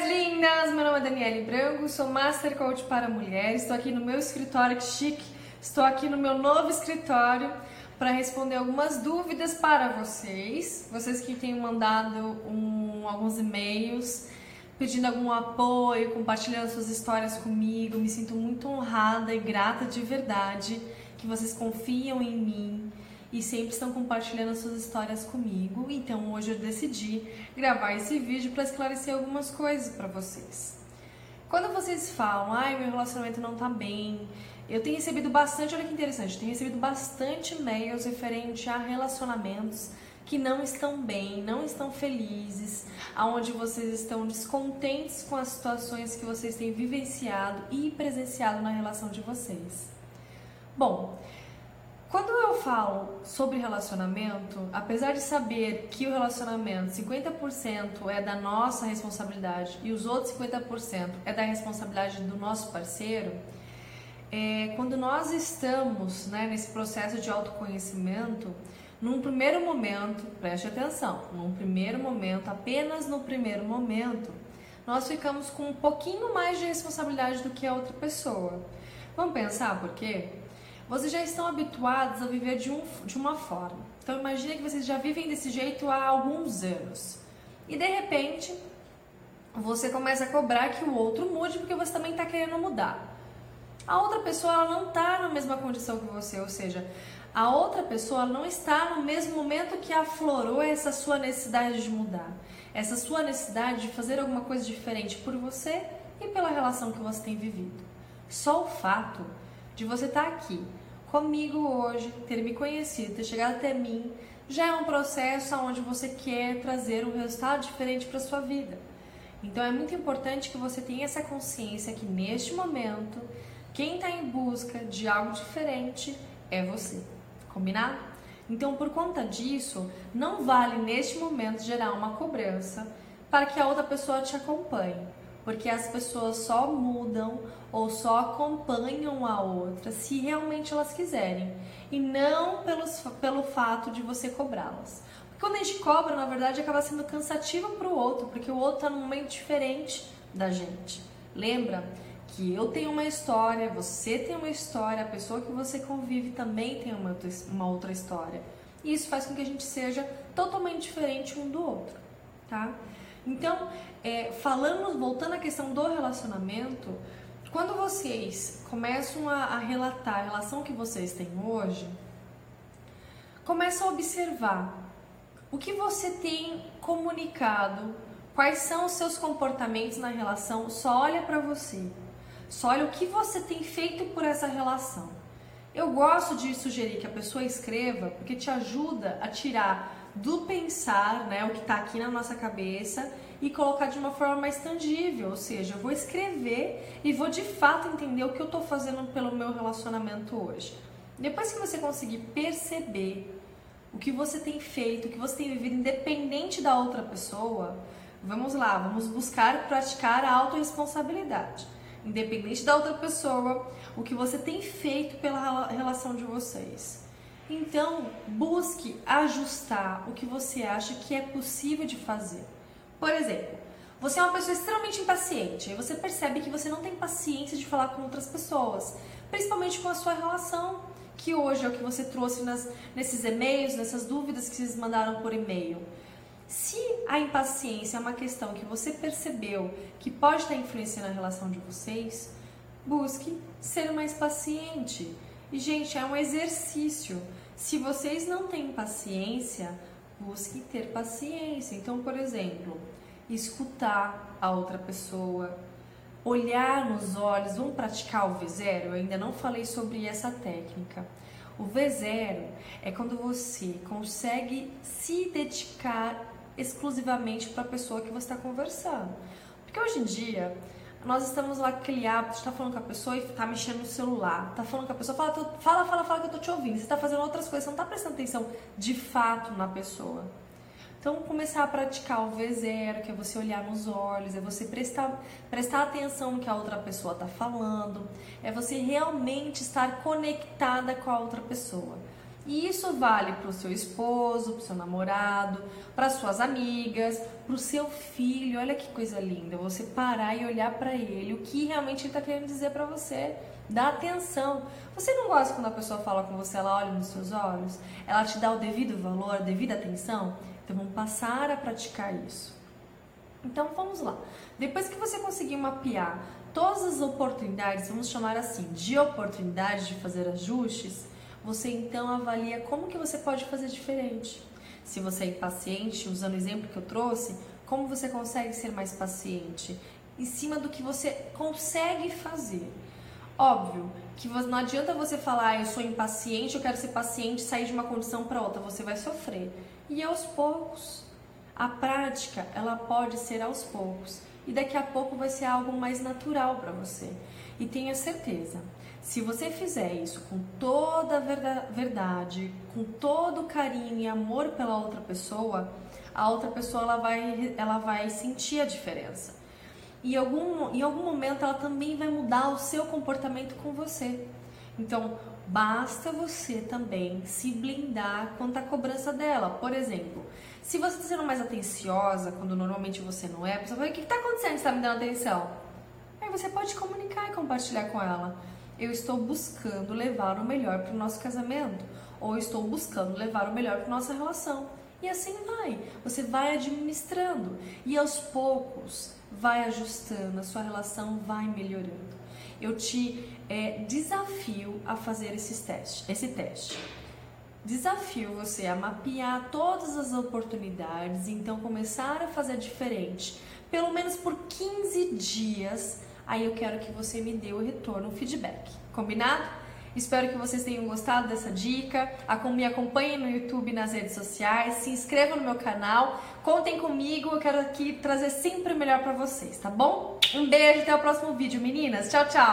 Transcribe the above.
lindas! Meu nome é Daniele Branco, sou Master Coach para Mulheres. Estou aqui no meu escritório, que chique! Estou aqui no meu novo escritório para responder algumas dúvidas para vocês. Vocês que têm mandado um, alguns e-mails pedindo algum apoio, compartilhando suas histórias comigo. Me sinto muito honrada e grata de verdade que vocês confiam em mim e sempre estão compartilhando suas histórias comigo. Então hoje eu decidi gravar esse vídeo para esclarecer algumas coisas para vocês. Quando vocês falam, ai, meu relacionamento não tá bem, eu tenho recebido bastante, olha que interessante, tenho recebido bastante e-mails referente a relacionamentos que não estão bem, não estão felizes, aonde vocês estão descontentes com as situações que vocês têm vivenciado e presenciado na relação de vocês. Bom, quando eu falo sobre relacionamento, apesar de saber que o relacionamento 50% é da nossa responsabilidade e os outros 50% é da responsabilidade do nosso parceiro, é, quando nós estamos né, nesse processo de autoconhecimento, num primeiro momento, preste atenção, num primeiro momento, apenas no primeiro momento, nós ficamos com um pouquinho mais de responsabilidade do que a outra pessoa. Vamos pensar por quê? Vocês já estão habituados a viver de, um, de uma forma. Então imagine que vocês já vivem desse jeito há alguns anos. E de repente, você começa a cobrar que o outro mude porque você também está querendo mudar. A outra pessoa ela não está na mesma condição que você, ou seja, a outra pessoa não está no mesmo momento que aflorou essa sua necessidade de mudar, essa sua necessidade de fazer alguma coisa diferente por você e pela relação que você tem vivido. Só o fato de você estar tá aqui comigo hoje, ter me conhecido, ter chegado até mim, já é um processo onde você quer trazer um resultado diferente para sua vida. Então é muito importante que você tenha essa consciência que neste momento, quem está em busca de algo diferente é você. Combinado? Então, por conta disso, não vale neste momento gerar uma cobrança para que a outra pessoa te acompanhe porque as pessoas só mudam ou só acompanham a outra se realmente elas quiserem e não pelos, pelo fato de você cobrá-las. Quando a gente cobra, na verdade, acaba sendo cansativo para o outro, porque o outro está num momento diferente da gente. Lembra que eu tenho uma história, você tem uma história, a pessoa que você convive também tem uma uma outra história. E isso faz com que a gente seja totalmente diferente um do outro, tá? Então, é, falando, voltando à questão do relacionamento, quando vocês começam a, a relatar a relação que vocês têm hoje, começa a observar o que você tem comunicado, quais são os seus comportamentos na relação, só olha para você. Só olha o que você tem feito por essa relação. Eu gosto de sugerir que a pessoa escreva porque te ajuda a tirar do pensar, né, o que está aqui na nossa cabeça e colocar de uma forma mais tangível, ou seja, eu vou escrever e vou de fato entender o que eu estou fazendo pelo meu relacionamento hoje. Depois que você conseguir perceber o que você tem feito, o que você tem vivido independente da outra pessoa, vamos lá, vamos buscar praticar a autorresponsabilidade. Independente da outra pessoa, o que você tem feito pela relação de vocês. Então, busque ajustar o que você acha que é possível de fazer. Por exemplo, você é uma pessoa extremamente impaciente e você percebe que você não tem paciência de falar com outras pessoas, principalmente com a sua relação, que hoje é o que você trouxe nas, nesses e-mails, nessas dúvidas que vocês mandaram por e-mail. Se a impaciência é uma questão que você percebeu que pode estar influenciando a relação de vocês, busque ser mais paciente. E, gente, é um exercício. Se vocês não têm paciência, busque ter paciência. Então, por exemplo, escutar a outra pessoa, olhar nos olhos, vamos praticar o V0? Eu ainda não falei sobre essa técnica. O V0 é quando você consegue se dedicar exclusivamente para a pessoa que você está conversando. Porque hoje em dia nós estamos lá aquele hábito de tá falando com a pessoa e tá mexendo no celular, tá falando com a pessoa, fala, fala, fala, fala que eu tô te ouvindo. Você tá fazendo outras coisas, você não tá prestando atenção de fato na pessoa. Então, começar a praticar o V0, que é você olhar nos olhos, é você prestar, prestar atenção no que a outra pessoa está falando, é você realmente estar conectada com a outra pessoa. E isso vale para o seu esposo, para o seu namorado, para suas amigas, para o seu filho. Olha que coisa linda, você parar e olhar para ele, o que realmente ele está querendo dizer para você. Dá atenção. Você não gosta quando a pessoa fala com você, ela olha nos seus olhos, ela te dá o devido valor, a devida atenção? Então vamos passar a praticar isso. Então vamos lá. Depois que você conseguir mapear todas as oportunidades, vamos chamar assim, de oportunidades de fazer ajustes, você então avalia como que você pode fazer diferente. Se você é impaciente, usando o exemplo que eu trouxe, como você consegue ser mais paciente? Em cima do que você consegue fazer. Óbvio que não adianta você falar, ah, eu sou impaciente, eu quero ser paciente, sair de uma condição para outra, você vai sofrer. E aos poucos, a prática, ela pode ser aos poucos. E daqui a pouco vai ser algo mais natural para você. E tenha certeza, se você fizer isso com toda a verdade, com todo o carinho e amor pela outra pessoa, a outra pessoa ela vai, ela vai sentir a diferença. E algum, em algum momento ela também vai mudar o seu comportamento com você. Então, basta você também se blindar quanto à cobrança dela. Por exemplo, se você está sendo mais atenciosa, quando normalmente você não é, pessoa fala, o que está acontecendo? Você está me dando atenção? Aí você pode comunicar e compartilhar com ela. Eu estou buscando levar o melhor para o nosso casamento. Ou estou buscando levar o melhor para nossa relação. E assim vai. Você vai administrando. E aos poucos vai ajustando, a sua relação vai melhorando. Eu te é, desafio a fazer esses testes, esse teste. Desafio você a mapear todas as oportunidades, então começar a fazer diferente, pelo menos por 15 dias. Aí eu quero que você me dê o retorno, o feedback. Combinado? Espero que vocês tenham gostado dessa dica. Me acompanhem no YouTube, nas redes sociais, se inscrevam no meu canal, contem comigo. Eu quero aqui trazer sempre o melhor para vocês, tá bom? Um beijo, até o próximo vídeo, meninas. Tchau, tchau.